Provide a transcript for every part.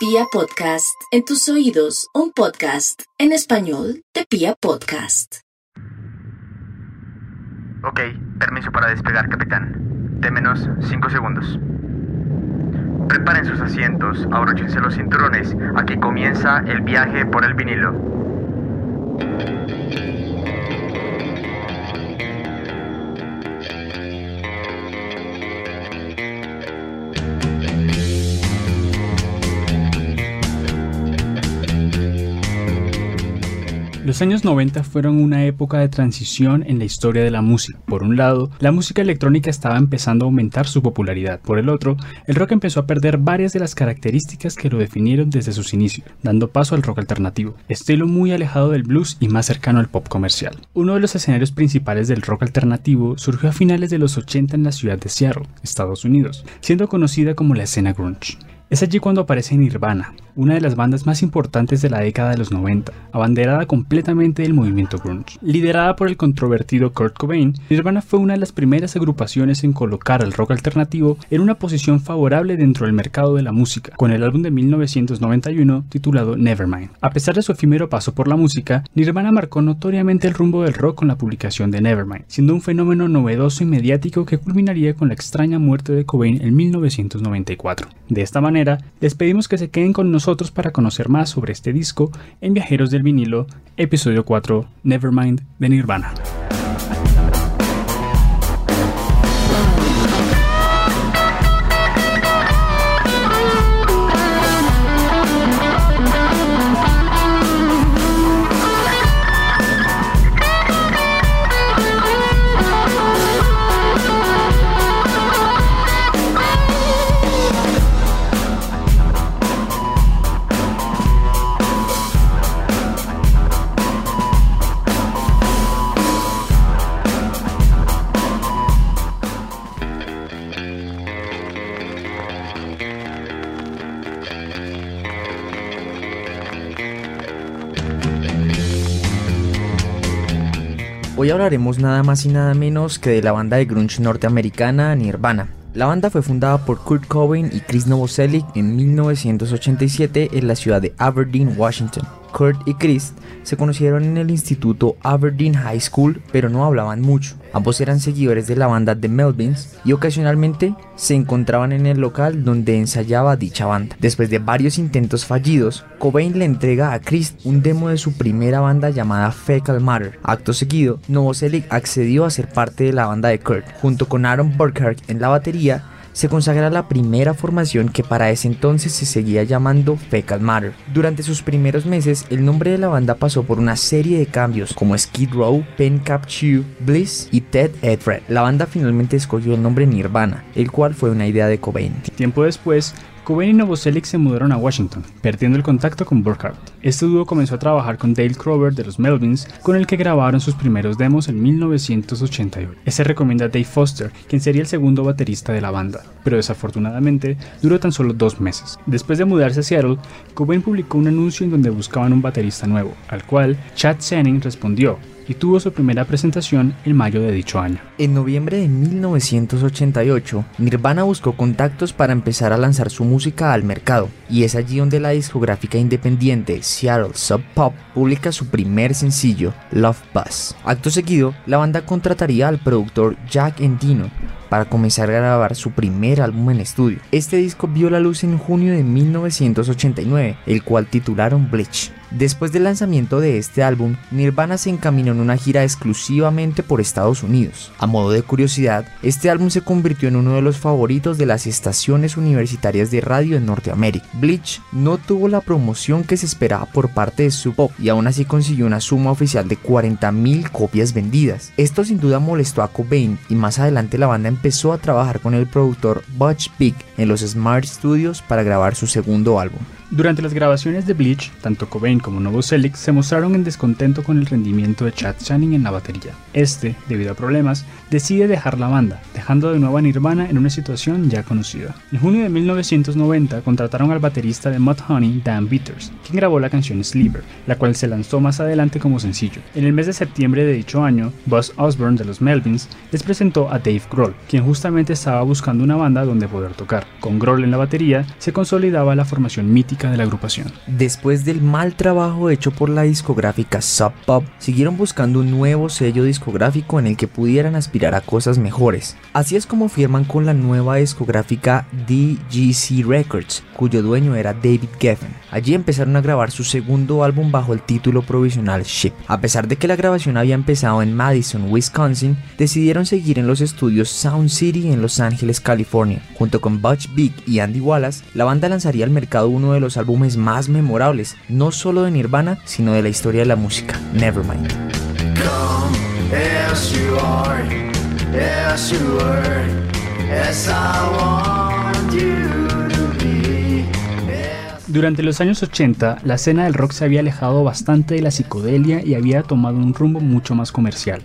Pia Podcast, en tus oídos, un podcast en español de Pia Podcast. Ok, permiso para despegar, capitán. De menos 5 segundos. Preparen sus asientos, abróchense los cinturones. Aquí comienza el viaje por el vinilo. Los años 90 fueron una época de transición en la historia de la música. Por un lado, la música electrónica estaba empezando a aumentar su popularidad. Por el otro, el rock empezó a perder varias de las características que lo definieron desde sus inicios, dando paso al rock alternativo, estilo muy alejado del blues y más cercano al pop comercial. Uno de los escenarios principales del rock alternativo surgió a finales de los 80 en la ciudad de Seattle, Estados Unidos, siendo conocida como la escena grunge. Es allí cuando aparece Nirvana, una de las bandas más importantes de la década de los 90, abanderada completamente del movimiento grunge. Liderada por el controvertido Kurt Cobain, Nirvana fue una de las primeras agrupaciones en colocar al rock alternativo en una posición favorable dentro del mercado de la música, con el álbum de 1991 titulado Nevermind. A pesar de su efímero paso por la música, Nirvana marcó notoriamente el rumbo del rock con la publicación de Nevermind, siendo un fenómeno novedoso y mediático que culminaría con la extraña muerte de Cobain en 1994. De esta manera, les pedimos que se queden con nosotros para conocer más sobre este disco en Viajeros del Vinilo, episodio 4, Nevermind de Nirvana. Hablaremos nada más y nada menos que de la banda de grunge norteamericana Nirvana. La banda fue fundada por Kurt Cobain y Chris Novoselic en 1987 en la ciudad de Aberdeen, Washington. Kurt y Chris se conocieron en el instituto Aberdeen High School, pero no hablaban mucho. Ambos eran seguidores de la banda The Melvins y ocasionalmente se encontraban en el local donde ensayaba dicha banda. Después de varios intentos fallidos, Cobain le entrega a Chris un demo de su primera banda llamada Fecal Matter. Acto seguido, Novoselic accedió a ser parte de la banda de Kurt, junto con Aaron Burkhardt en la batería se consagra la primera formación que para ese entonces se seguía llamando Fecal Matter. Durante sus primeros meses, el nombre de la banda pasó por una serie de cambios como Skid Row, Pen Cap Chew, Bliss y Ted Edred. La banda finalmente escogió el nombre Nirvana, el cual fue una idea de Cobain. Tiempo después, Cobain y Novoselic se mudaron a Washington, perdiendo el contacto con Burkhardt. Este dúo comenzó a trabajar con Dale Crover de los Melvins, con el que grabaron sus primeros demos en 1988. Ese recomienda a Dave Foster, quien sería el segundo baterista de la banda, pero desafortunadamente duró tan solo dos meses. Después de mudarse a Seattle, Cobain publicó un anuncio en donde buscaban un baterista nuevo, al cual Chad Senning respondió, y tuvo su primera presentación en mayo de dicho año. En noviembre de 1988, Nirvana buscó contactos para empezar a lanzar su música al mercado, y es allí donde la discográfica independiente Seattle Sub Pop publica su primer sencillo, Love Buzz. Acto seguido, la banda contrataría al productor Jack Endino para comenzar a grabar su primer álbum en estudio. Este disco vio la luz en junio de 1989, el cual titularon Bleach. Después del lanzamiento de este álbum, Nirvana se encaminó en una gira exclusivamente por Estados Unidos. A modo de curiosidad, este álbum se convirtió en uno de los favoritos de las estaciones universitarias de radio en Norteamérica. Bleach no tuvo la promoción que se esperaba por parte de Sub Pop y aún así consiguió una suma oficial de 40.000 copias vendidas. Esto sin duda molestó a Cobain y más adelante la banda empezó a trabajar con el productor Butch Vig en los Smart Studios para grabar su segundo álbum. Durante las grabaciones de Bleach, tanto Cobain como Novoselic se mostraron en descontento con el rendimiento de Chad Channing en la batería. Este, debido a problemas, decide dejar la banda, dejando de nuevo a Nirvana en una situación ya conocida. En junio de 1990 contrataron al baterista de Mudhoney, Dan Beaters, quien grabó la canción Sleeper, la cual se lanzó más adelante como sencillo. En el mes de septiembre de dicho año, Buzz Osborne de los Melvins les presentó a Dave Grohl, quien justamente estaba buscando una banda donde poder tocar. Con Grohl en la batería, se consolidaba la formación mítica de la agrupación. Después del mal trabajo hecho por la discográfica Sub Pop, siguieron buscando un nuevo sello discográfico en el que pudieran aspirar a cosas mejores. Así es como firman con la nueva discográfica DGC Records, cuyo dueño era David Geffen. Allí empezaron a grabar su segundo álbum bajo el título provisional Ship. A pesar de que la grabación había empezado en Madison, Wisconsin, decidieron seguir en los estudios Sound City en Los Ángeles, California. Junto con Butch Big y Andy Wallace, la banda lanzaría al mercado uno de los álbumes más memorables, no solo de Nirvana, sino de la historia de la música, Nevermind. Durante los años 80, la escena del rock se había alejado bastante de la psicodelia y había tomado un rumbo mucho más comercial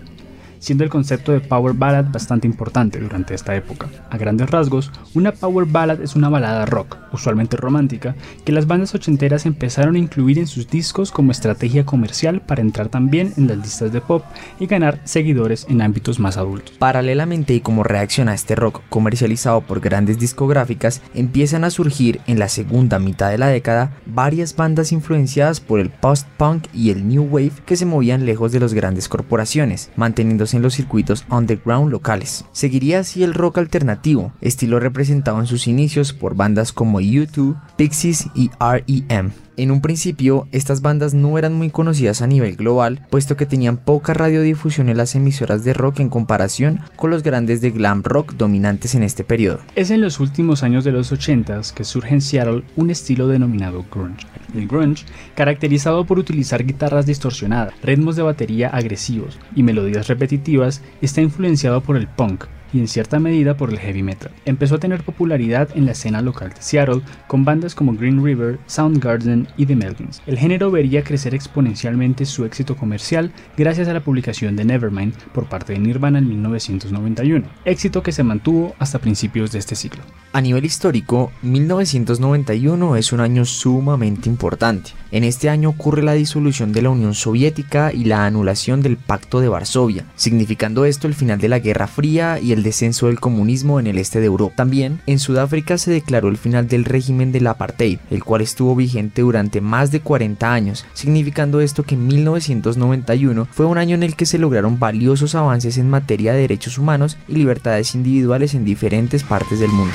siendo el concepto de power ballad bastante importante durante esta época. A grandes rasgos, una power ballad es una balada rock, usualmente romántica, que las bandas ochenteras empezaron a incluir en sus discos como estrategia comercial para entrar también en las listas de pop y ganar seguidores en ámbitos más adultos. Paralelamente y como reacción a este rock comercializado por grandes discográficas, empiezan a surgir en la segunda mitad de la década varias bandas influenciadas por el post-punk y el new wave que se movían lejos de las grandes corporaciones, manteniéndose en los circuitos underground locales. Seguiría así el rock alternativo, estilo representado en sus inicios por bandas como U2, Pixies y REM. En un principio, estas bandas no eran muy conocidas a nivel global, puesto que tenían poca radiodifusión en las emisoras de rock en comparación con los grandes de glam rock dominantes en este periodo. Es en los últimos años de los 80s que surge en Seattle un estilo denominado grunge. El grunge, caracterizado por utilizar guitarras distorsionadas, ritmos de batería agresivos y melodías repetitivas, está influenciado por el punk, y en cierta medida por el heavy metal. Empezó a tener popularidad en la escena local de Seattle con bandas como Green River, Soundgarden y The Melvins. El género vería crecer exponencialmente su éxito comercial gracias a la publicación de Nevermind por parte de Nirvana en 1991, éxito que se mantuvo hasta principios de este siglo. A nivel histórico, 1991 es un año sumamente importante. En este año ocurre la disolución de la Unión Soviética y la anulación del Pacto de Varsovia, significando esto el final de la Guerra Fría y el descenso del comunismo en el este de Europa. También, en Sudáfrica se declaró el final del régimen del apartheid, el cual estuvo vigente durante más de 40 años, significando esto que 1991 fue un año en el que se lograron valiosos avances en materia de derechos humanos y libertades individuales en diferentes partes del mundo.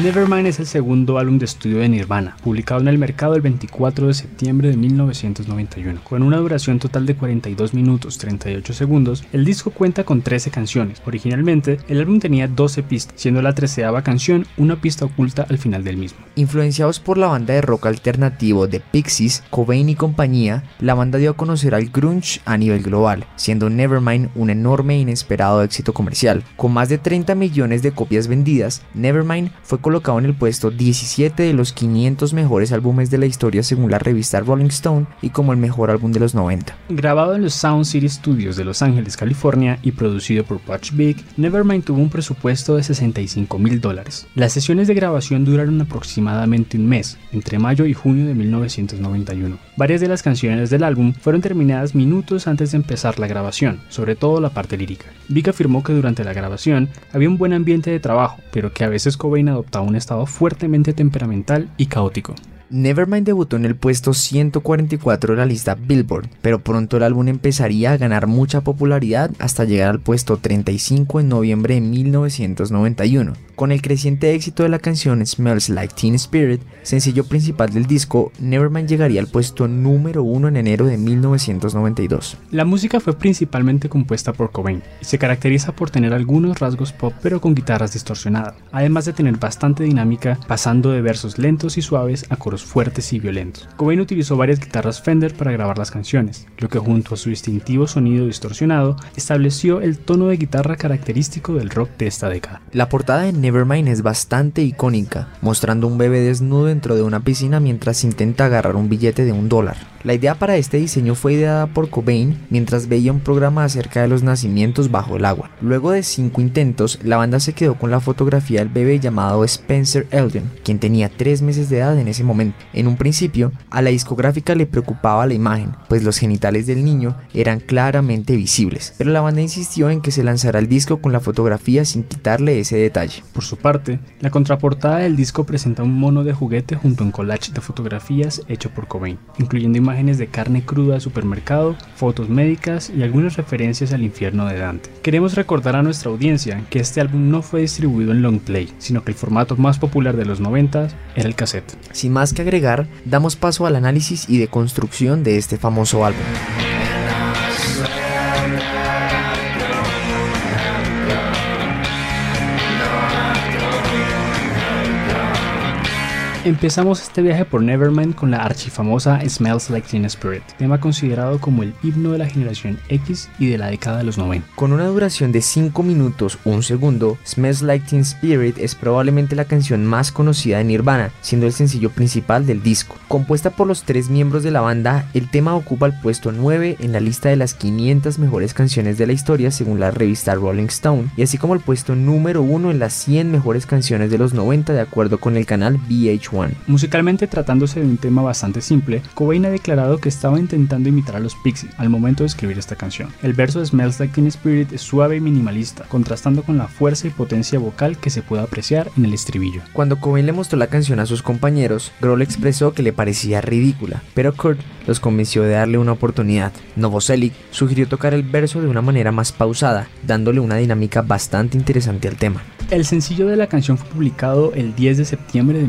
Nevermind es el segundo álbum de estudio de Nirvana, publicado en el mercado el 24 de septiembre de 1991. Con una duración total de 42 minutos 38 segundos, el disco cuenta con 13 canciones. Originalmente, el álbum tenía 12 pistas, siendo la treceava canción una pista oculta al final del mismo. Influenciados por la banda de rock alternativo de Pixies, Cobain y compañía, la banda dio a conocer al grunge a nivel global, siendo Nevermind un enorme e inesperado éxito comercial. Con más de 30 millones de copias vendidas, Nevermind fue colocado en el puesto 17 de los 500 mejores álbumes de la historia según la revista Rolling Stone y como el mejor álbum de los 90. Grabado en los Sound City Studios de Los Ángeles, California y producido por Butch Big, Nevermind tuvo un presupuesto de 65 mil dólares. Las sesiones de grabación duraron aproximadamente un mes, entre mayo y junio de 1991. Varias de las canciones del álbum fueron terminadas minutos antes de empezar la grabación, sobre todo la parte lírica. Big afirmó que durante la grabación había un buen ambiente de trabajo, pero que a veces Cobain adoptaba un estado fuertemente temperamental y caótico. Nevermind debutó en el puesto 144 de la lista Billboard, pero pronto el álbum empezaría a ganar mucha popularidad hasta llegar al puesto 35 en noviembre de 1991. Con el creciente éxito de la canción Smells Like Teen Spirit, sencillo principal del disco, Nevermind llegaría al puesto número 1 en enero de 1992. La música fue principalmente compuesta por Cobain y se caracteriza por tener algunos rasgos pop pero con guitarras distorsionadas, además de tener bastante dinámica pasando de versos lentos y suaves a coros fuertes y violentos. Cobain utilizó varias guitarras Fender para grabar las canciones, lo que junto a su distintivo sonido distorsionado estableció el tono de guitarra característico del rock de esta década. La portada de Nevermind es bastante icónica, mostrando un bebé desnudo dentro de una piscina mientras intenta agarrar un billete de un dólar. La idea para este diseño fue ideada por Cobain mientras veía un programa acerca de los nacimientos bajo el agua. Luego de cinco intentos, la banda se quedó con la fotografía del bebé llamado Spencer Eldon, quien tenía tres meses de edad en ese momento momento. En un principio, a la discográfica le preocupaba la imagen, pues los genitales del niño eran claramente visibles, pero la banda insistió en que se lanzara el disco con la fotografía sin quitarle ese detalle. Por su parte, la contraportada del disco presenta un mono de juguete junto a un collage de fotografías hecho por Cobain, incluyendo imágenes de carne cruda de supermercado, fotos médicas y algunas referencias al infierno de Dante. Queremos recordar a nuestra audiencia que este álbum no fue distribuido en long play, sino que el formato más popular de los 90 era el cassette. Sin más que agregar, damos paso al análisis y deconstrucción de este famoso álbum. Empezamos este viaje por Nevermind con la archifamosa Smells Like Teen Spirit, tema considerado como el himno de la generación X y de la década de los 90. Con una duración de 5 minutos 1 segundo, Smells Like Teen Spirit es probablemente la canción más conocida de Nirvana, siendo el sencillo principal del disco. Compuesta por los tres miembros de la banda, el tema ocupa el puesto 9 en la lista de las 500 mejores canciones de la historia según la revista Rolling Stone, y así como el puesto número 1 en las 100 mejores canciones de los 90 de acuerdo con el canal VH1. Musicalmente tratándose de un tema bastante simple, Cobain ha declarado que estaba intentando imitar a los Pixies al momento de escribir esta canción. El verso de Smells Like Teen Spirit es suave y minimalista, contrastando con la fuerza y potencia vocal que se puede apreciar en el estribillo. Cuando Cobain le mostró la canción a sus compañeros, Grohl expresó que le parecía ridícula, pero Kurt los convenció de darle una oportunidad. Novoselic sugirió tocar el verso de una manera más pausada, dándole una dinámica bastante interesante al tema. El sencillo de la canción fue publicado el 10 de septiembre de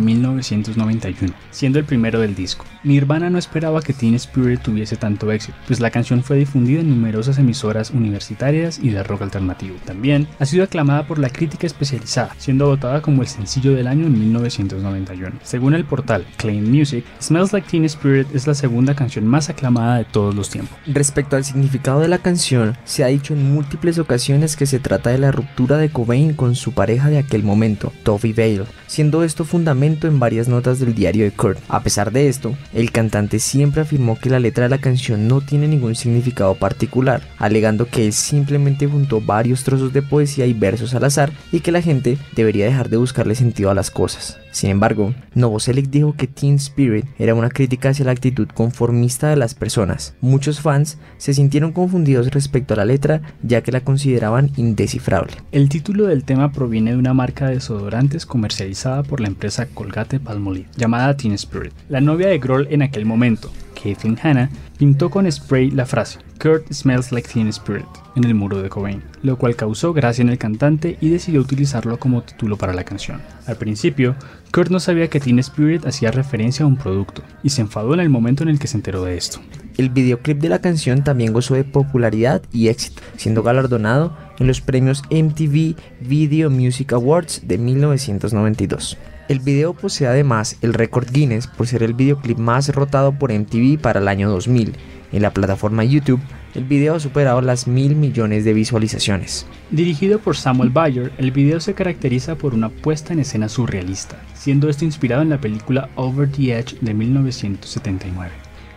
1991, siendo el primero del disco. Nirvana no esperaba que Teen Spirit tuviese tanto éxito, pues la canción fue difundida en numerosas emisoras universitarias y de rock alternativo. También ha sido aclamada por la crítica especializada, siendo votada como el sencillo del año en 1991. Según el portal Claim Music, Smells Like Teen Spirit es la segunda canción más aclamada de todos los tiempos. Respecto al significado de la canción, se ha dicho en múltiples ocasiones que se trata de la ruptura de Cobain con su pareja de aquel momento, Toby Vale, siendo esto fundamento en varias notas del diario de Kurt. A pesar de esto, el cantante siempre afirmó que la letra de la canción no tiene ningún significado particular, alegando que él simplemente juntó varios trozos de poesía y versos al azar y que la gente debería dejar de buscarle sentido a las cosas. Sin embargo, Novoselic dijo que Teen Spirit era una crítica hacia la actitud conformista de las personas. Muchos fans se sintieron confundidos respecto a la letra ya que la consideraban indescifrable. El título del tema proviene de una marca de desodorantes comercializada por la empresa Colgate Palmolive, llamada Teen Spirit. La novia de Grohl en aquel momento, Kathleen Hanna, pintó con spray la frase Kurt smells like Teen Spirit en el muro de Cobain, lo cual causó gracia en el cantante y decidió utilizarlo como título para la canción. Al principio, Kurt no sabía que Teen Spirit hacía referencia a un producto, y se enfadó en el momento en el que se enteró de esto. El videoclip de la canción también gozó de popularidad y éxito, siendo galardonado en los premios MTV Video Music Awards de 1992. El video posee además el récord Guinness por ser el videoclip más rotado por MTV para el año 2000. En la plataforma YouTube, el video ha superado las mil millones de visualizaciones. Dirigido por Samuel Bayer, el video se caracteriza por una puesta en escena surrealista, siendo esto inspirado en la película Over the Edge de 1979.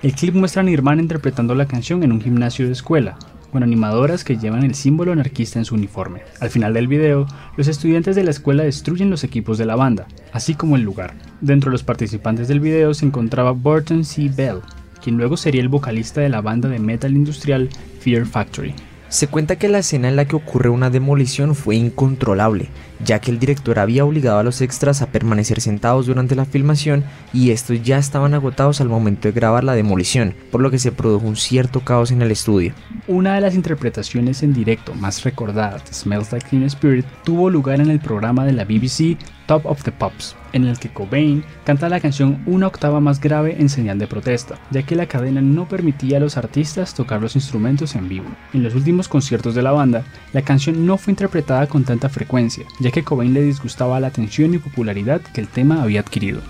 El clip muestra a Nirvana interpretando la canción en un gimnasio de escuela, con animadoras que llevan el símbolo anarquista en su uniforme. Al final del video, los estudiantes de la escuela destruyen los equipos de la banda, así como el lugar. Dentro de los participantes del video se encontraba Burton C. Bell, quien luego sería el vocalista de la banda de metal industrial Fear Factory. Se cuenta que la escena en la que ocurre una demolición fue incontrolable, ya que el director había obligado a los extras a permanecer sentados durante la filmación y estos ya estaban agotados al momento de grabar la demolición, por lo que se produjo un cierto caos en el estudio. Una de las interpretaciones en directo más recordadas de Smells Like Teen Spirit tuvo lugar en el programa de la BBC Top of the Pops, en el que Cobain canta la canción una octava más grave en señal de protesta, ya que la cadena no permitía a los artistas tocar los instrumentos en vivo. En los últimos conciertos de la banda, la canción no fue interpretada con tanta frecuencia, ya que Cobain le disgustaba la atención y popularidad que el tema había adquirido.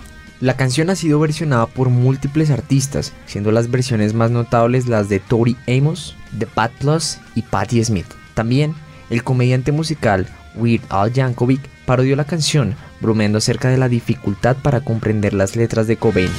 La canción ha sido versionada por múltiples artistas, siendo las versiones más notables las de Tori Amos, The Pat Plus y Patti Smith. También, el comediante musical Weird Al Yankovic parodió la canción, bromeando acerca de la dificultad para comprender las letras de Cobain.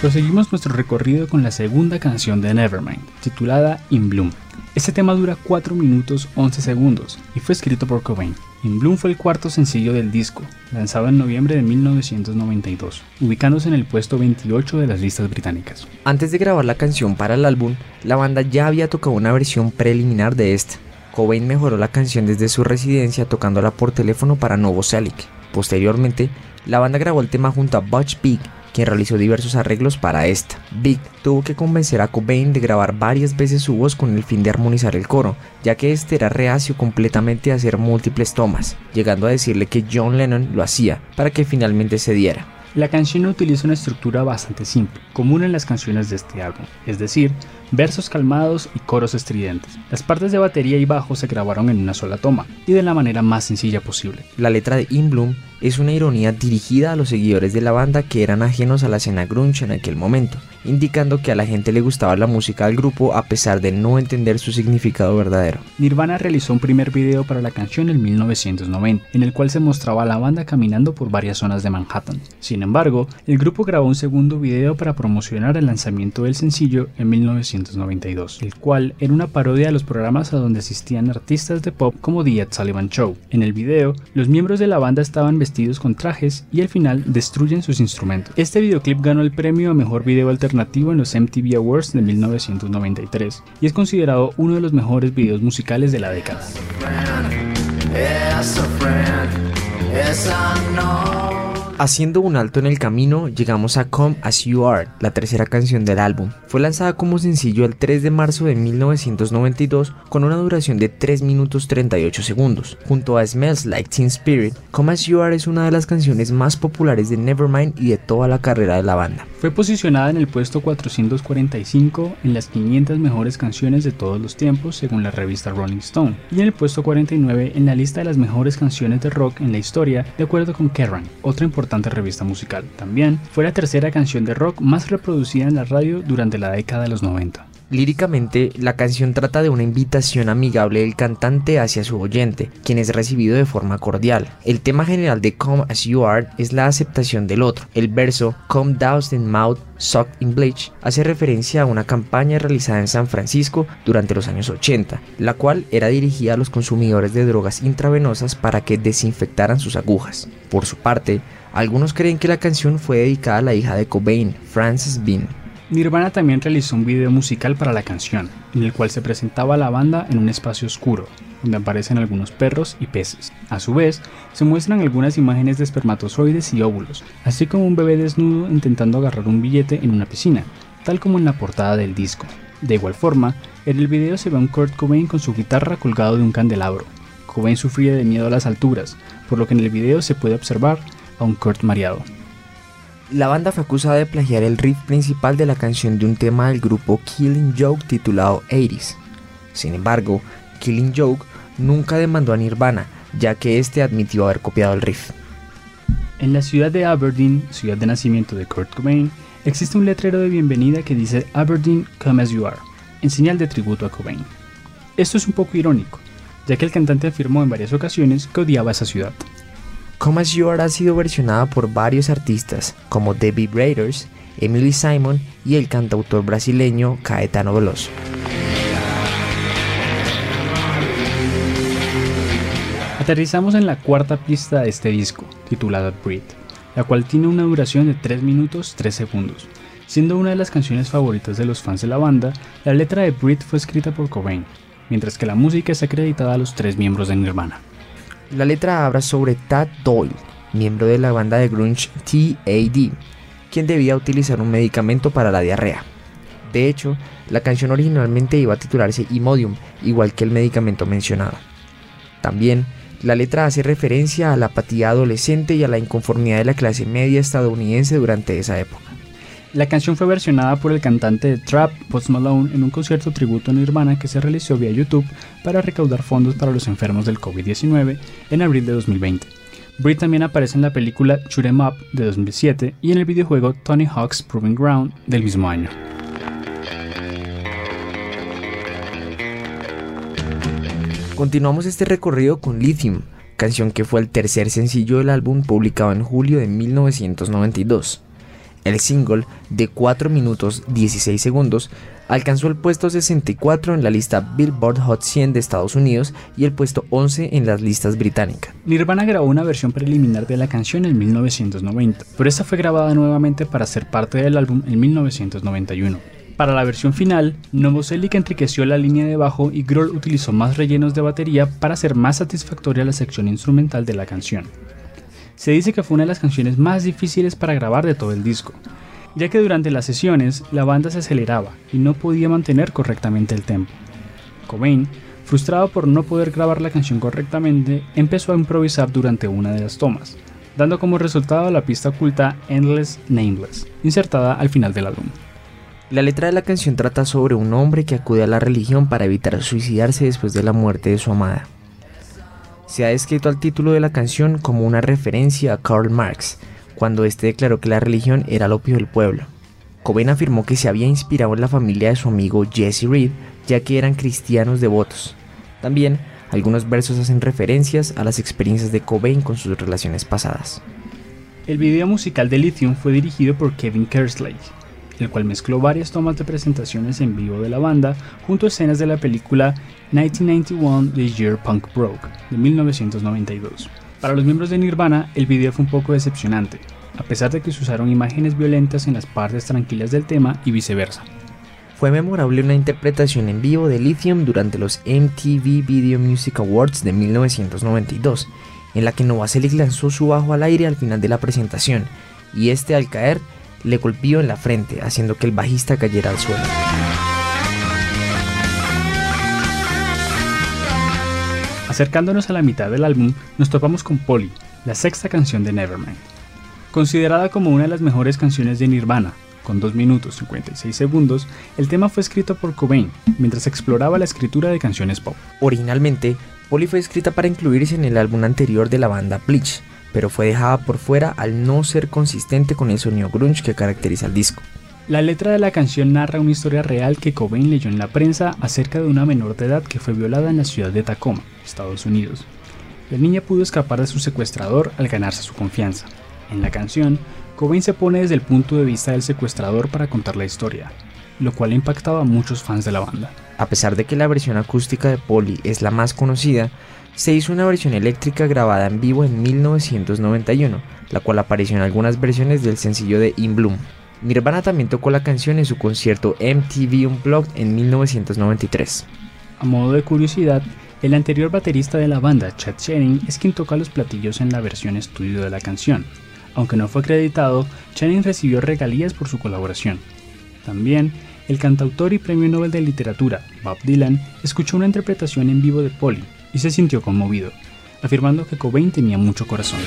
Proseguimos nuestro recorrido con la segunda canción de Nevermind, titulada In Bloom. Este tema dura 4 minutos 11 segundos y fue escrito por Cobain, In Bloom fue el cuarto sencillo del disco, lanzado en noviembre de 1992, ubicándose en el puesto 28 de las listas británicas. Antes de grabar la canción para el álbum, la banda ya había tocado una versión preliminar de esta. Cobain mejoró la canción desde su residencia tocándola por teléfono para Novoselic. Posteriormente, la banda grabó el tema junto a Butch Big quien realizó diversos arreglos para esta. Big tuvo que convencer a Cobain de grabar varias veces su voz con el fin de armonizar el coro, ya que este era reacio completamente a hacer múltiples tomas, llegando a decirle que John Lennon lo hacía para que finalmente se diera. La canción utiliza una estructura bastante simple, común en las canciones de este álbum, es decir, versos calmados y coros estridentes. Las partes de batería y bajo se grabaron en una sola toma y de la manera más sencilla posible. La letra de In Bloom es una ironía dirigida a los seguidores de la banda que eran ajenos a la escena grunge en aquel momento, indicando que a la gente le gustaba la música del grupo a pesar de no entender su significado verdadero. Nirvana realizó un primer video para la canción en 1990, en el cual se mostraba a la banda caminando por varias zonas de Manhattan. Sin embargo, el grupo grabó un segundo video para promocionar el lanzamiento del sencillo en 1992, el cual era una parodia a los programas a donde asistían artistas de pop como The Ed Sullivan Show. En el video, los miembros de la banda estaban vestidos con trajes y al final destruyen sus instrumentos. Este videoclip ganó el premio a mejor video alternativo en los MTV Awards de 1993 y es considerado uno de los mejores videos musicales de la década. Haciendo un alto en el camino, llegamos a Come As You Are, la tercera canción del álbum. Fue lanzada como sencillo el 3 de marzo de 1992 con una duración de 3 minutos 38 segundos. Junto a Smells Like Teen Spirit, Come As You Are es una de las canciones más populares de Nevermind y de toda la carrera de la banda. Fue posicionada en el puesto 445 en las 500 mejores canciones de todos los tiempos según la revista Rolling Stone y en el puesto 49 en la lista de las mejores canciones de rock en la historia de acuerdo con Kerrang, otra importante revista musical. También fue la tercera canción de rock más reproducida en la radio durante la década de los 90. Líricamente, la canción trata de una invitación amigable del cantante hacia su oyente, quien es recibido de forma cordial. El tema general de Come As You Are es la aceptación del otro. El verso Come Doused in Mouth, Soaked in Bleach hace referencia a una campaña realizada en San Francisco durante los años 80, la cual era dirigida a los consumidores de drogas intravenosas para que desinfectaran sus agujas. Por su parte, algunos creen que la canción fue dedicada a la hija de Cobain, Frances Bean. Nirvana también realizó un video musical para la canción, en el cual se presentaba a la banda en un espacio oscuro, donde aparecen algunos perros y peces. A su vez, se muestran algunas imágenes de espermatozoides y óvulos, así como un bebé desnudo intentando agarrar un billete en una piscina, tal como en la portada del disco. De igual forma, en el video se ve a un Kurt Cobain con su guitarra colgado de un candelabro. Cobain sufría de miedo a las alturas, por lo que en el video se puede observar a un Kurt mareado. La banda fue acusada de plagiar el riff principal de la canción de un tema del grupo Killing Joke titulado 80s. Sin embargo, Killing Joke nunca demandó a Nirvana, ya que este admitió haber copiado el riff. En la ciudad de Aberdeen, ciudad de nacimiento de Kurt Cobain, existe un letrero de bienvenida que dice Aberdeen Come As You Are, en señal de tributo a Cobain. Esto es un poco irónico, ya que el cantante afirmó en varias ocasiones que odiaba esa ciudad. Come As You Are ha sido versionada por varios artistas como The Vibrators, Emily Simon y el cantautor brasileño Caetano Veloso. Aterrizamos en la cuarta pista de este disco, titulada Breathe, la cual tiene una duración de 3 minutos 3 segundos. Siendo una de las canciones favoritas de los fans de la banda, la letra de Breathe fue escrita por Cobain, mientras que la música es acreditada a los tres miembros de Nirvana. La letra habla sobre Tad Doyle, miembro de la banda de grunge TAD, quien debía utilizar un medicamento para la diarrea. De hecho, la canción originalmente iba a titularse Imodium, igual que el medicamento mencionado. También, la letra hace referencia a la apatía adolescente y a la inconformidad de la clase media estadounidense durante esa época. La canción fue versionada por el cantante de trap Post Malone en un concierto tributo a Nirvana que se realizó vía YouTube para recaudar fondos para los enfermos del COVID-19 en abril de 2020. Brit también aparece en la película Shoot 'Em Up de 2007 y en el videojuego Tony Hawk's Proving Ground del mismo año. Continuamos este recorrido con Lithium, canción que fue el tercer sencillo del álbum publicado en julio de 1992. El single, de 4 minutos 16 segundos, alcanzó el puesto 64 en la lista Billboard Hot 100 de Estados Unidos y el puesto 11 en las listas británicas. Nirvana grabó una versión preliminar de la canción en 1990, pero esta fue grabada nuevamente para ser parte del álbum en 1991. Para la versión final, Novoselic enriqueció la línea de bajo y Grohl utilizó más rellenos de batería para hacer más satisfactoria la sección instrumental de la canción. Se dice que fue una de las canciones más difíciles para grabar de todo el disco, ya que durante las sesiones la banda se aceleraba y no podía mantener correctamente el tempo. Cobain, frustrado por no poder grabar la canción correctamente, empezó a improvisar durante una de las tomas, dando como resultado la pista oculta Endless Nameless, insertada al final del álbum. La letra de la canción trata sobre un hombre que acude a la religión para evitar suicidarse después de la muerte de su amada. Se ha descrito al título de la canción como una referencia a Karl Marx, cuando éste declaró que la religión era el opio del pueblo. Cobain afirmó que se había inspirado en la familia de su amigo Jesse Reed, ya que eran cristianos devotos. También, algunos versos hacen referencias a las experiencias de Cobain con sus relaciones pasadas. El video musical de Lithium fue dirigido por Kevin Kerslake, el cual mezcló varias tomas de presentaciones en vivo de la banda junto a escenas de la película 1991 The Year Punk Broke de 1992. Para los miembros de Nirvana, el video fue un poco decepcionante, a pesar de que se usaron imágenes violentas en las partes tranquilas del tema y viceversa. Fue memorable una interpretación en vivo de Lithium durante los MTV Video Music Awards de 1992, en la que Novoselic lanzó su bajo al aire al final de la presentación, y este al caer le golpeó en la frente, haciendo que el bajista cayera al suelo. Acercándonos a la mitad del álbum, nos topamos con Polly, la sexta canción de Nevermind. Considerada como una de las mejores canciones de Nirvana, con 2 minutos 56 segundos, el tema fue escrito por Cobain mientras exploraba la escritura de canciones pop. Originalmente, Polly fue escrita para incluirse en el álbum anterior de la banda Bleach, pero fue dejada por fuera al no ser consistente con el sonido grunge que caracteriza el disco. La letra de la canción narra una historia real que Cobain leyó en la prensa acerca de una menor de edad que fue violada en la ciudad de Tacoma, Estados Unidos. La niña pudo escapar de su secuestrador al ganarse su confianza. En la canción, Cobain se pone desde el punto de vista del secuestrador para contar la historia, lo cual ha impactado a muchos fans de la banda. A pesar de que la versión acústica de Polly es la más conocida, se hizo una versión eléctrica grabada en vivo en 1991, la cual apareció en algunas versiones del sencillo de In Bloom. Nirvana también tocó la canción en su concierto MTV Unplugged en 1993. A modo de curiosidad, el anterior baterista de la banda, Chad Channing, es quien toca los platillos en la versión estudio de la canción. Aunque no fue acreditado, Channing recibió regalías por su colaboración. También, el cantautor y premio Nobel de Literatura, Bob Dylan, escuchó una interpretación en vivo de Polly y se sintió conmovido, afirmando que Cobain tenía mucho corazón.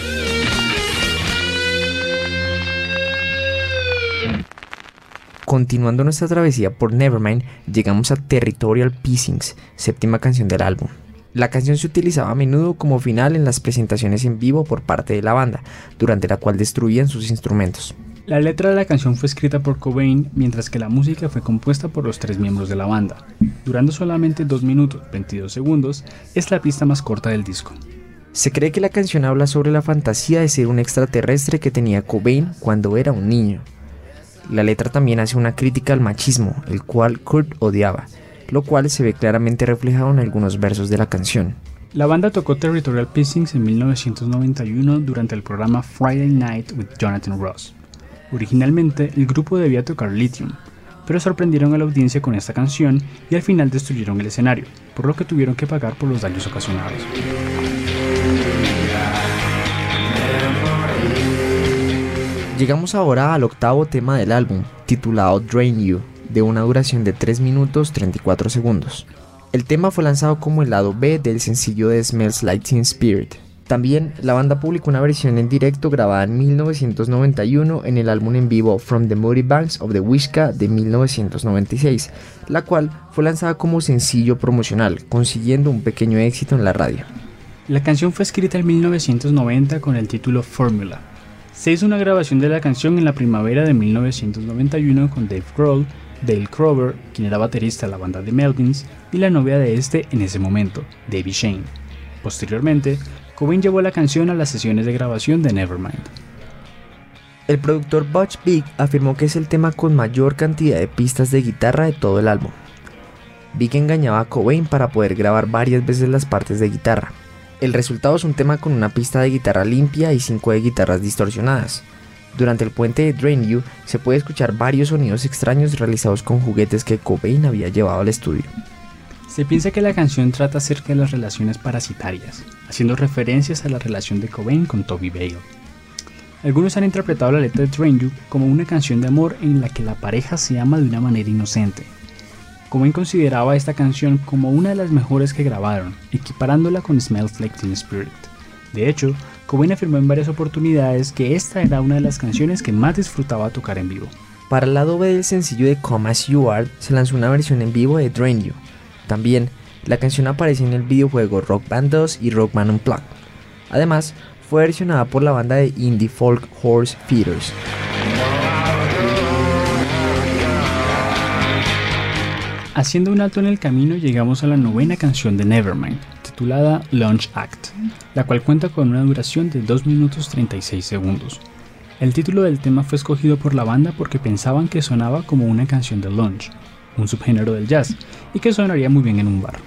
Continuando nuestra travesía por Nevermind, llegamos a Territorial Pissings, séptima canción del álbum. La canción se utilizaba a menudo como final en las presentaciones en vivo por parte de la banda, durante la cual destruían sus instrumentos. La letra de la canción fue escrita por Cobain, mientras que la música fue compuesta por los tres miembros de la banda. Durando solamente 2 minutos 22 segundos, es la pista más corta del disco. Se cree que la canción habla sobre la fantasía de ser un extraterrestre que tenía Cobain cuando era un niño. La letra también hace una crítica al machismo, el cual Kurt odiaba, lo cual se ve claramente reflejado en algunos versos de la canción. La banda tocó Territorial Pissings en 1991 durante el programa Friday Night with Jonathan Ross. Originalmente, el grupo debía tocar Lithium, pero sorprendieron a la audiencia con esta canción y al final destruyeron el escenario, por lo que tuvieron que pagar por los daños ocasionados. Llegamos ahora al octavo tema del álbum, titulado Drain You, de una duración de 3 minutos 34 segundos. El tema fue lanzado como el lado B del sencillo de Smells Like Teen Spirit. También la banda publicó una versión en directo grabada en 1991 en el álbum en vivo From the Moody Banks of the Wishka de 1996, la cual fue lanzada como sencillo promocional, consiguiendo un pequeño éxito en la radio. La canción fue escrita en 1990 con el título Formula, se hizo una grabación de la canción en la primavera de 1991 con Dave Grohl, Dale Crover, quien era baterista de la banda de Melvins, y la novia de este en ese momento, Debbie Shane. Posteriormente, Cobain llevó la canción a las sesiones de grabación de Nevermind. El productor Butch Big afirmó que es el tema con mayor cantidad de pistas de guitarra de todo el álbum. Big engañaba a Cobain para poder grabar varias veces las partes de guitarra. El resultado es un tema con una pista de guitarra limpia y cinco de guitarras distorsionadas. Durante el puente de Drain You se puede escuchar varios sonidos extraños realizados con juguetes que Cobain había llevado al estudio. Se piensa que la canción trata acerca de las relaciones parasitarias, haciendo referencias a la relación de Cobain con Toby Bale. Algunos han interpretado la letra de Drain You como una canción de amor en la que la pareja se ama de una manera inocente. Cobain consideraba esta canción como una de las mejores que grabaron, equiparándola con Smells Like Teen Spirit. De hecho, Cobain afirmó en varias oportunidades que esta era una de las canciones que más disfrutaba tocar en vivo. Para el lado B del sencillo de Come As You Are se lanzó una versión en vivo de Drain You. También, la canción aparece en el videojuego Rock Band 2 y Rock Band Unplugged. Además, fue versionada por la banda de indie folk Horse Feeders. Haciendo un alto en el camino llegamos a la novena canción de Nevermind, Launch Act, la cual cuenta con una duración de 2 minutos 36 segundos. El título del tema fue escogido por la banda porque pensaban que sonaba como una canción de launch, un subgénero del jazz, y que sonaría muy bien en un bar.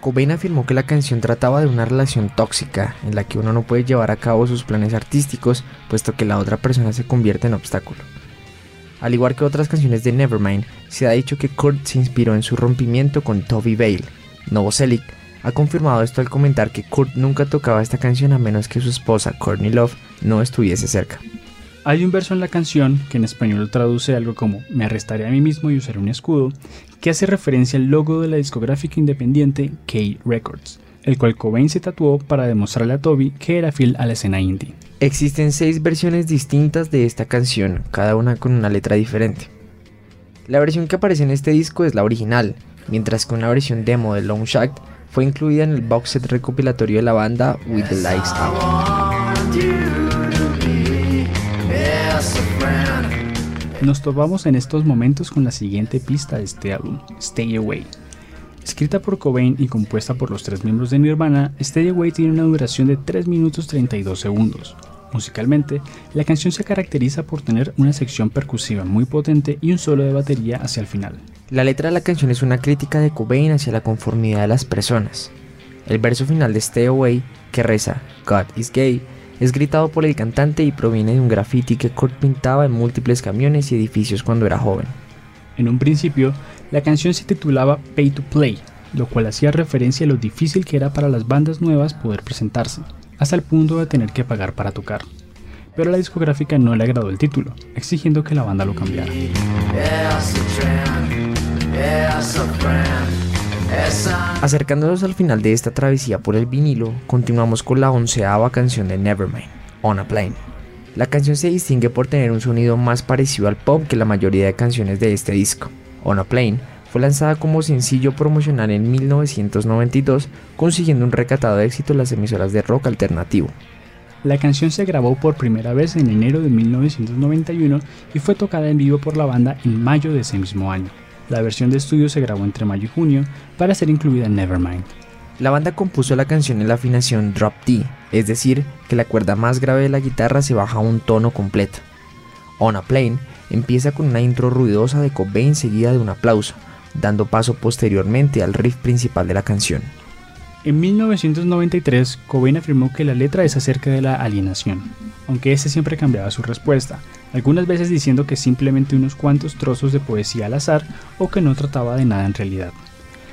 Cobain afirmó que la canción trataba de una relación tóxica en la que uno no puede llevar a cabo sus planes artísticos puesto que la otra persona se convierte en obstáculo. Al igual que otras canciones de Nevermind, se ha dicho que Kurt se inspiró en su rompimiento con Toby Bale. Novoselic ha confirmado esto al comentar que Kurt nunca tocaba esta canción a menos que su esposa Courtney Love no estuviese cerca. Hay un verso en la canción que en español traduce algo como Me arrestaré a mí mismo y usaré un escudo, que hace referencia al logo de la discográfica independiente K Records, el cual Cobain se tatuó para demostrarle a Toby que era fiel a la escena indie. Existen seis versiones distintas de esta canción, cada una con una letra diferente. La versión que aparece en este disco es la original, mientras que una versión demo de Long Shot fue incluida en el box set recopilatorio de la banda With the Lights Out. Nos topamos en estos momentos con la siguiente pista de este álbum, Stay Away. Escrita por Cobain y compuesta por los tres miembros de Nirvana, Stay Away tiene una duración de 3 minutos 32 segundos. Musicalmente, la canción se caracteriza por tener una sección percusiva muy potente y un solo de batería hacia el final. La letra de la canción es una crítica de Cobain hacia la conformidad de las personas. El verso final de Stay Away, que reza God is gay, es gritado por el cantante y proviene de un graffiti que Kurt pintaba en múltiples camiones y edificios cuando era joven. En un principio, la canción se titulaba Pay to Play, lo cual hacía referencia a lo difícil que era para las bandas nuevas poder presentarse, hasta el punto de tener que pagar para tocar. Pero la discográfica no le agradó el título, exigiendo que la banda lo cambiara. Acercándonos al final de esta travesía por el vinilo, continuamos con la onceava canción de Nevermind, On a Plane. La canción se distingue por tener un sonido más parecido al pop que la mayoría de canciones de este disco. On a Plane fue lanzada como sencillo promocional en 1992, consiguiendo un recatado éxito en las emisoras de rock alternativo. La canción se grabó por primera vez en enero de 1991 y fue tocada en vivo por la banda en mayo de ese mismo año. La versión de estudio se grabó entre mayo y junio para ser incluida en Nevermind. La banda compuso la canción en la afinación drop D, es decir, que la cuerda más grave de la guitarra se baja a un tono completo. On a Plane empieza con una intro ruidosa de Cobain seguida de un aplauso, dando paso posteriormente al riff principal de la canción. En 1993, Cobain afirmó que la letra es acerca de la alienación, aunque ese siempre cambiaba su respuesta, algunas veces diciendo que simplemente unos cuantos trozos de poesía al azar o que no trataba de nada en realidad.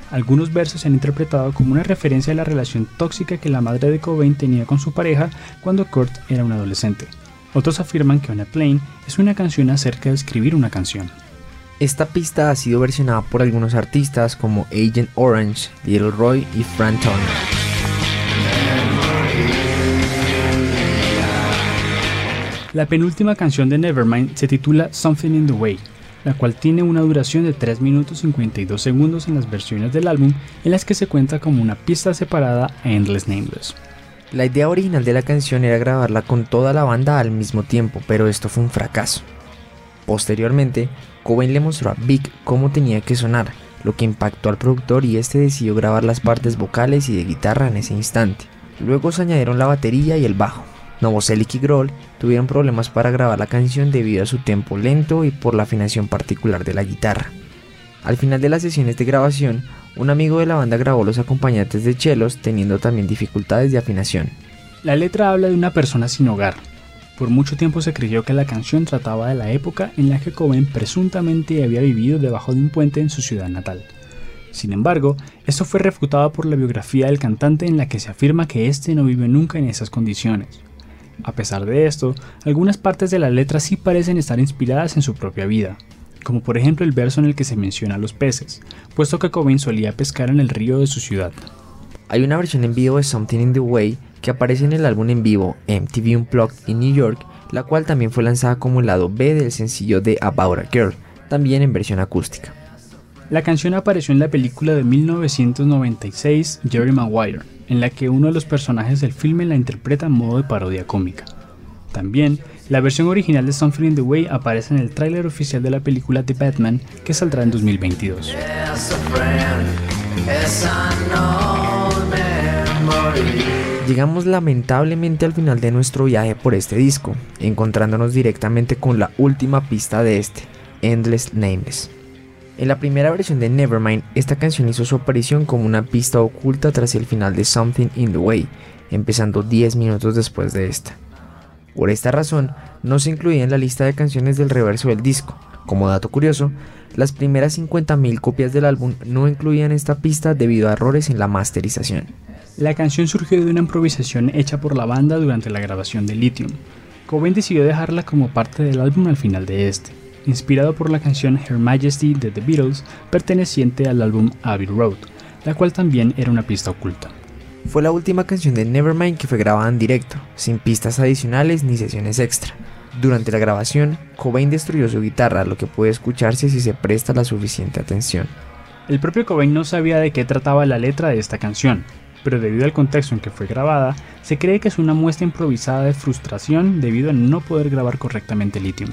Algunos versos se han interpretado como una referencia a la relación tóxica que la madre de Cobain tenía con su pareja cuando Kurt era un adolescente. Otros afirman que On a Plane es una canción acerca de escribir una canción. Esta pista ha sido versionada por algunos artistas como Agent Orange, Little Roy y Fran Turner. La penúltima canción de Nevermind se titula Something in the Way, la cual tiene una duración de 3 minutos 52 segundos en las versiones del álbum en las que se cuenta como una pista separada a Endless Nameless. La idea original de la canción era grabarla con toda la banda al mismo tiempo, pero esto fue un fracaso. Posteriormente, Cobain le mostró a Vic cómo tenía que sonar, lo que impactó al productor y este decidió grabar las partes vocales y de guitarra en ese instante. Luego se añadieron la batería y el bajo. Novoselic y Grohl tuvieron problemas para grabar la canción debido a su tempo lento y por la afinación particular de la guitarra. Al final de las sesiones de grabación, un amigo de la banda grabó los acompañantes de chelos teniendo también dificultades de afinación. La letra habla de una persona sin hogar. Por mucho tiempo se creyó que la canción trataba de la época en la que Cobain presuntamente había vivido debajo de un puente en su ciudad natal. Sin embargo, esto fue refutado por la biografía del cantante en la que se afirma que éste no vive nunca en esas condiciones. A pesar de esto, algunas partes de la letra sí parecen estar inspiradas en su propia vida, como por ejemplo el verso en el que se menciona a los peces, puesto que Cobain solía pescar en el río de su ciudad. Hay una versión en vivo de Something in the Way que aparece en el álbum en vivo MTV Unplugged in New York, la cual también fue lanzada como el lado B del sencillo de About a Girl, también en versión acústica. La canción apareció en la película de 1996 Jerry Maguire, en la que uno de los personajes del filme la interpreta en modo de parodia cómica. También, la versión original de Something in the Way aparece en el tráiler oficial de la película The Batman, que saldrá en 2022. Llegamos lamentablemente al final de nuestro viaje por este disco, encontrándonos directamente con la última pista de este, Endless Nameless. En la primera versión de Nevermind, esta canción hizo su aparición como una pista oculta tras el final de Something in the Way, empezando 10 minutos después de esta. Por esta razón, no se incluía en la lista de canciones del reverso del disco. Como dato curioso, las primeras 50.000 copias del álbum no incluían esta pista debido a errores en la masterización. La canción surgió de una improvisación hecha por la banda durante la grabación de Lithium. Cobain decidió dejarla como parte del álbum al final de este, inspirado por la canción Her Majesty de The Beatles, perteneciente al álbum Abbey Road, la cual también era una pista oculta. Fue la última canción de Nevermind que fue grabada en directo, sin pistas adicionales ni sesiones extra. Durante la grabación, Cobain destruyó su guitarra, lo que puede escucharse si se presta la suficiente atención. El propio Cobain no sabía de qué trataba la letra de esta canción, pero debido al contexto en que fue grabada, se cree que es una muestra improvisada de frustración debido a no poder grabar correctamente Lithium.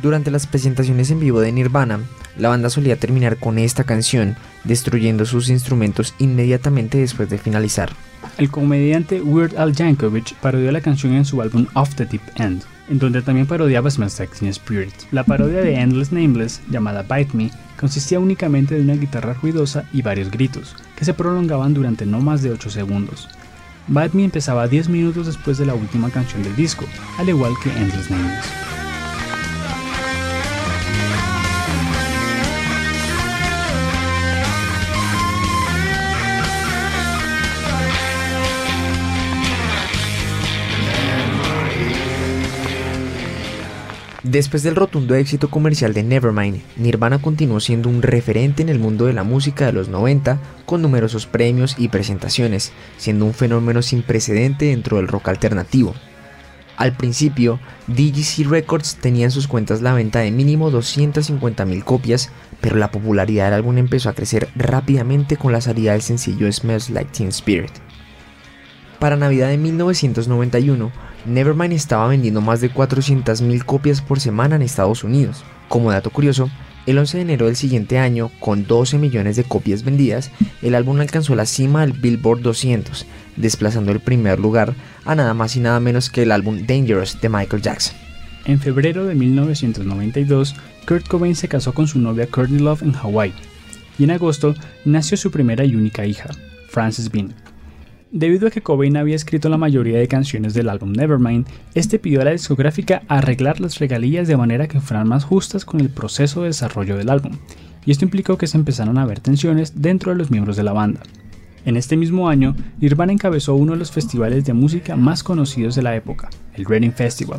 Durante las presentaciones en vivo de Nirvana, la banda solía terminar con esta canción, destruyendo sus instrumentos inmediatamente después de finalizar. El comediante Weird Al Yankovic parodió la canción en su álbum Off the Deep End, en donde también parodiaba Like Spirit. La parodia de Endless Nameless, llamada Bite Me, consistía únicamente de una guitarra ruidosa y varios gritos, que se prolongaban durante no más de 8 segundos. Bite Me empezaba 10 minutos después de la última canción del disco, al igual que Endless Nameless. Después del rotundo éxito comercial de Nevermind, Nirvana continuó siendo un referente en el mundo de la música de los 90 con numerosos premios y presentaciones, siendo un fenómeno sin precedente dentro del rock alternativo. Al principio, DGC Records tenía en sus cuentas la venta de mínimo 250.000 copias, pero la popularidad del álbum empezó a crecer rápidamente con la salida del sencillo Smells Like Teen Spirit. Para Navidad de 1991, Nevermind estaba vendiendo más de 400.000 copias por semana en Estados Unidos. Como dato curioso, el 11 de enero del siguiente año, con 12 millones de copias vendidas, el álbum alcanzó la cima del Billboard 200, desplazando el primer lugar a nada más y nada menos que el álbum Dangerous de Michael Jackson. En febrero de 1992, Kurt Cobain se casó con su novia Courtney Love en Hawái, y en agosto nació su primera y única hija, Frances Bean. Debido a que Cobain había escrito la mayoría de canciones del álbum Nevermind, este pidió a la discográfica arreglar las regalías de manera que fueran más justas con el proceso de desarrollo del álbum, y esto implicó que se empezaron a ver tensiones dentro de los miembros de la banda. En este mismo año, Nirvana encabezó uno de los festivales de música más conocidos de la época, el Reading Festival.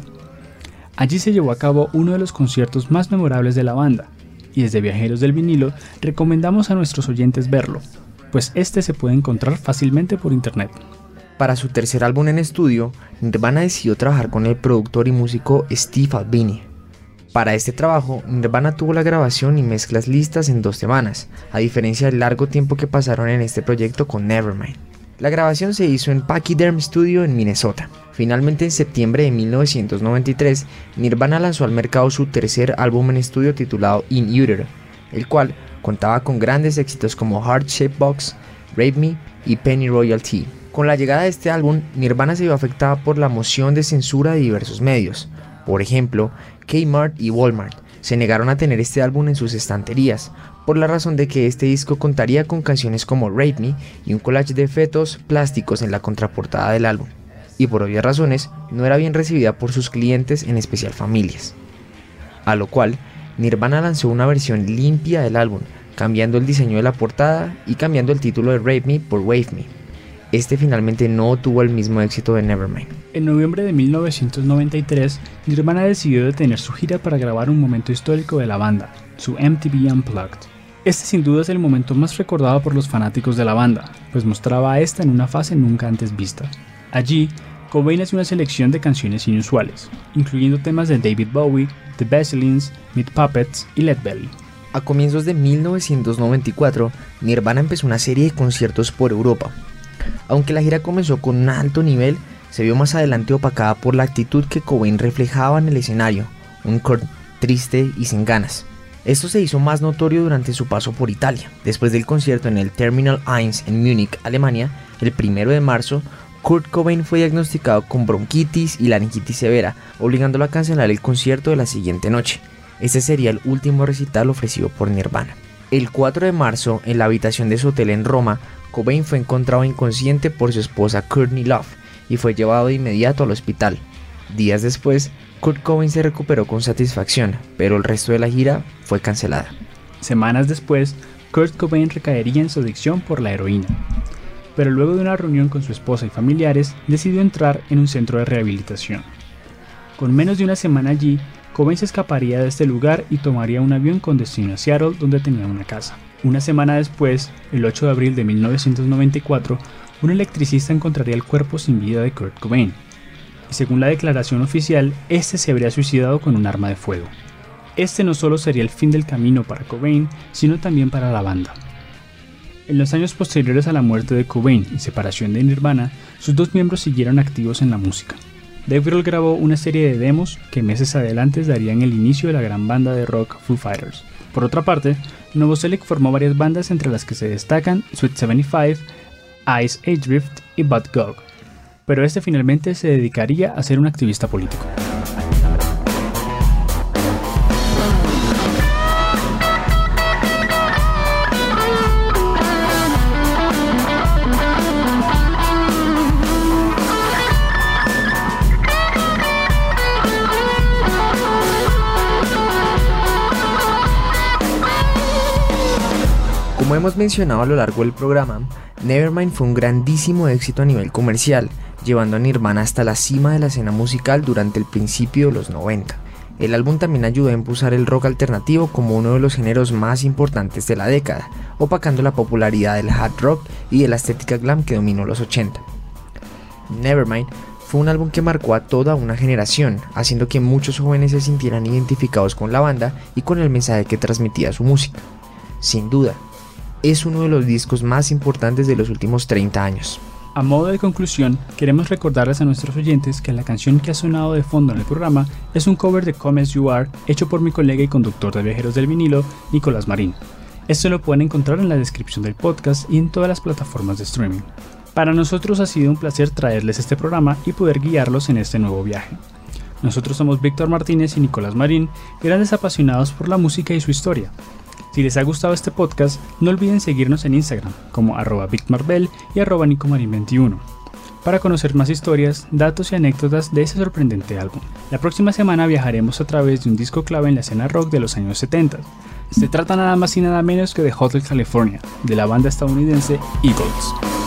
Allí se llevó a cabo uno de los conciertos más memorables de la banda, y desde Viajeros del Vinilo recomendamos a nuestros oyentes verlo, pues este se puede encontrar fácilmente por internet. Para su tercer álbum en estudio, Nirvana decidió trabajar con el productor y músico Steve Albini. Para este trabajo, Nirvana tuvo la grabación y mezclas listas en dos semanas, a diferencia del largo tiempo que pasaron en este proyecto con Nevermind. La grabación se hizo en Pachyderm Studio en Minnesota. Finalmente, en septiembre de 1993, Nirvana lanzó al mercado su tercer álbum en estudio titulado In Utero, el cual Contaba con grandes éxitos como Heart Shape Box, Rape Me y Penny Royalty. Con la llegada de este álbum, Nirvana se vio afectada por la moción de censura de diversos medios. Por ejemplo, Kmart y Walmart se negaron a tener este álbum en sus estanterías, por la razón de que este disco contaría con canciones como Rape Me y un collage de fetos plásticos en la contraportada del álbum, y por obvias razones no era bien recibida por sus clientes, en especial familias. A lo cual, Nirvana lanzó una versión limpia del álbum, cambiando el diseño de la portada y cambiando el título de Rape Me por Wave Me este finalmente no tuvo el mismo éxito de Nevermind. En noviembre de 1993, Nirvana decidió detener su gira para grabar un momento histórico de la banda, su MTV Unplugged. Este sin duda es el momento más recordado por los fanáticos de la banda, pues mostraba a esta en una fase nunca antes vista. Allí, Cobain hace una selección de canciones inusuales, incluyendo temas de David Bowie, The Baselines, Meat Puppets y Led Belly. A comienzos de 1994, Nirvana empezó una serie de conciertos por Europa, aunque la gira comenzó con un alto nivel, se vio más adelante opacada por la actitud que Cobain reflejaba en el escenario, un Kurt triste y sin ganas. Esto se hizo más notorio durante su paso por Italia. Después del concierto en el Terminal 1 en Múnich, Alemania, el 1 de marzo, Kurt Cobain fue diagnosticado con bronquitis y laringitis severa, obligándolo a cancelar el concierto de la siguiente noche. Este sería el último recital ofrecido por Nirvana. El 4 de marzo, en la habitación de su hotel en Roma, Cobain fue encontrado inconsciente por su esposa Courtney Love y fue llevado de inmediato al hospital. Días después, Kurt Cobain se recuperó con satisfacción, pero el resto de la gira fue cancelada. Semanas después, Kurt Cobain recaería en su adicción por la heroína. Pero luego de una reunión con su esposa y familiares, decidió entrar en un centro de rehabilitación. Con menos de una semana allí, Cobain se escaparía de este lugar y tomaría un avión con destino a Seattle, donde tenía una casa. Una semana después, el 8 de abril de 1994, un electricista encontraría el cuerpo sin vida de Kurt Cobain. Y según la declaración oficial, este se habría suicidado con un arma de fuego. Este no solo sería el fin del camino para Cobain, sino también para la banda. En los años posteriores a la muerte de Cobain y separación de Nirvana, sus dos miembros siguieron activos en la música. Dave Grohl grabó una serie de demos que meses adelante darían el inicio de la gran banda de rock Foo Fighters. Por otra parte, Novoselic formó varias bandas entre las que se destacan Sweet 75, Ice Age Drift y Bud Gog, pero este finalmente se dedicaría a ser un activista político. Como hemos mencionado a lo largo del programa, Nevermind fue un grandísimo éxito a nivel comercial, llevando a Nirvana hasta la cima de la escena musical durante el principio de los 90. El álbum también ayudó a impulsar el rock alternativo como uno de los géneros más importantes de la década, opacando la popularidad del hard rock y de la estética glam que dominó los 80. Nevermind fue un álbum que marcó a toda una generación, haciendo que muchos jóvenes se sintieran identificados con la banda y con el mensaje que transmitía su música. Sin duda, es uno de los discos más importantes de los últimos 30 años. A modo de conclusión, queremos recordarles a nuestros oyentes que la canción que ha sonado de fondo en el programa es un cover de Come As You Are hecho por mi colega y conductor de viajeros del vinilo, Nicolás Marín. Esto lo pueden encontrar en la descripción del podcast y en todas las plataformas de streaming. Para nosotros ha sido un placer traerles este programa y poder guiarlos en este nuevo viaje. Nosotros somos Víctor Martínez y Nicolás Marín, grandes apasionados por la música y su historia. Si les ha gustado este podcast, no olviden seguirnos en Instagram como arroba vicmarbel y arroba nicomarin21 para conocer más historias, datos y anécdotas de ese sorprendente álbum. La próxima semana viajaremos a través de un disco clave en la escena rock de los años 70. Se trata nada más y nada menos que de Hotel California, de la banda estadounidense Eagles.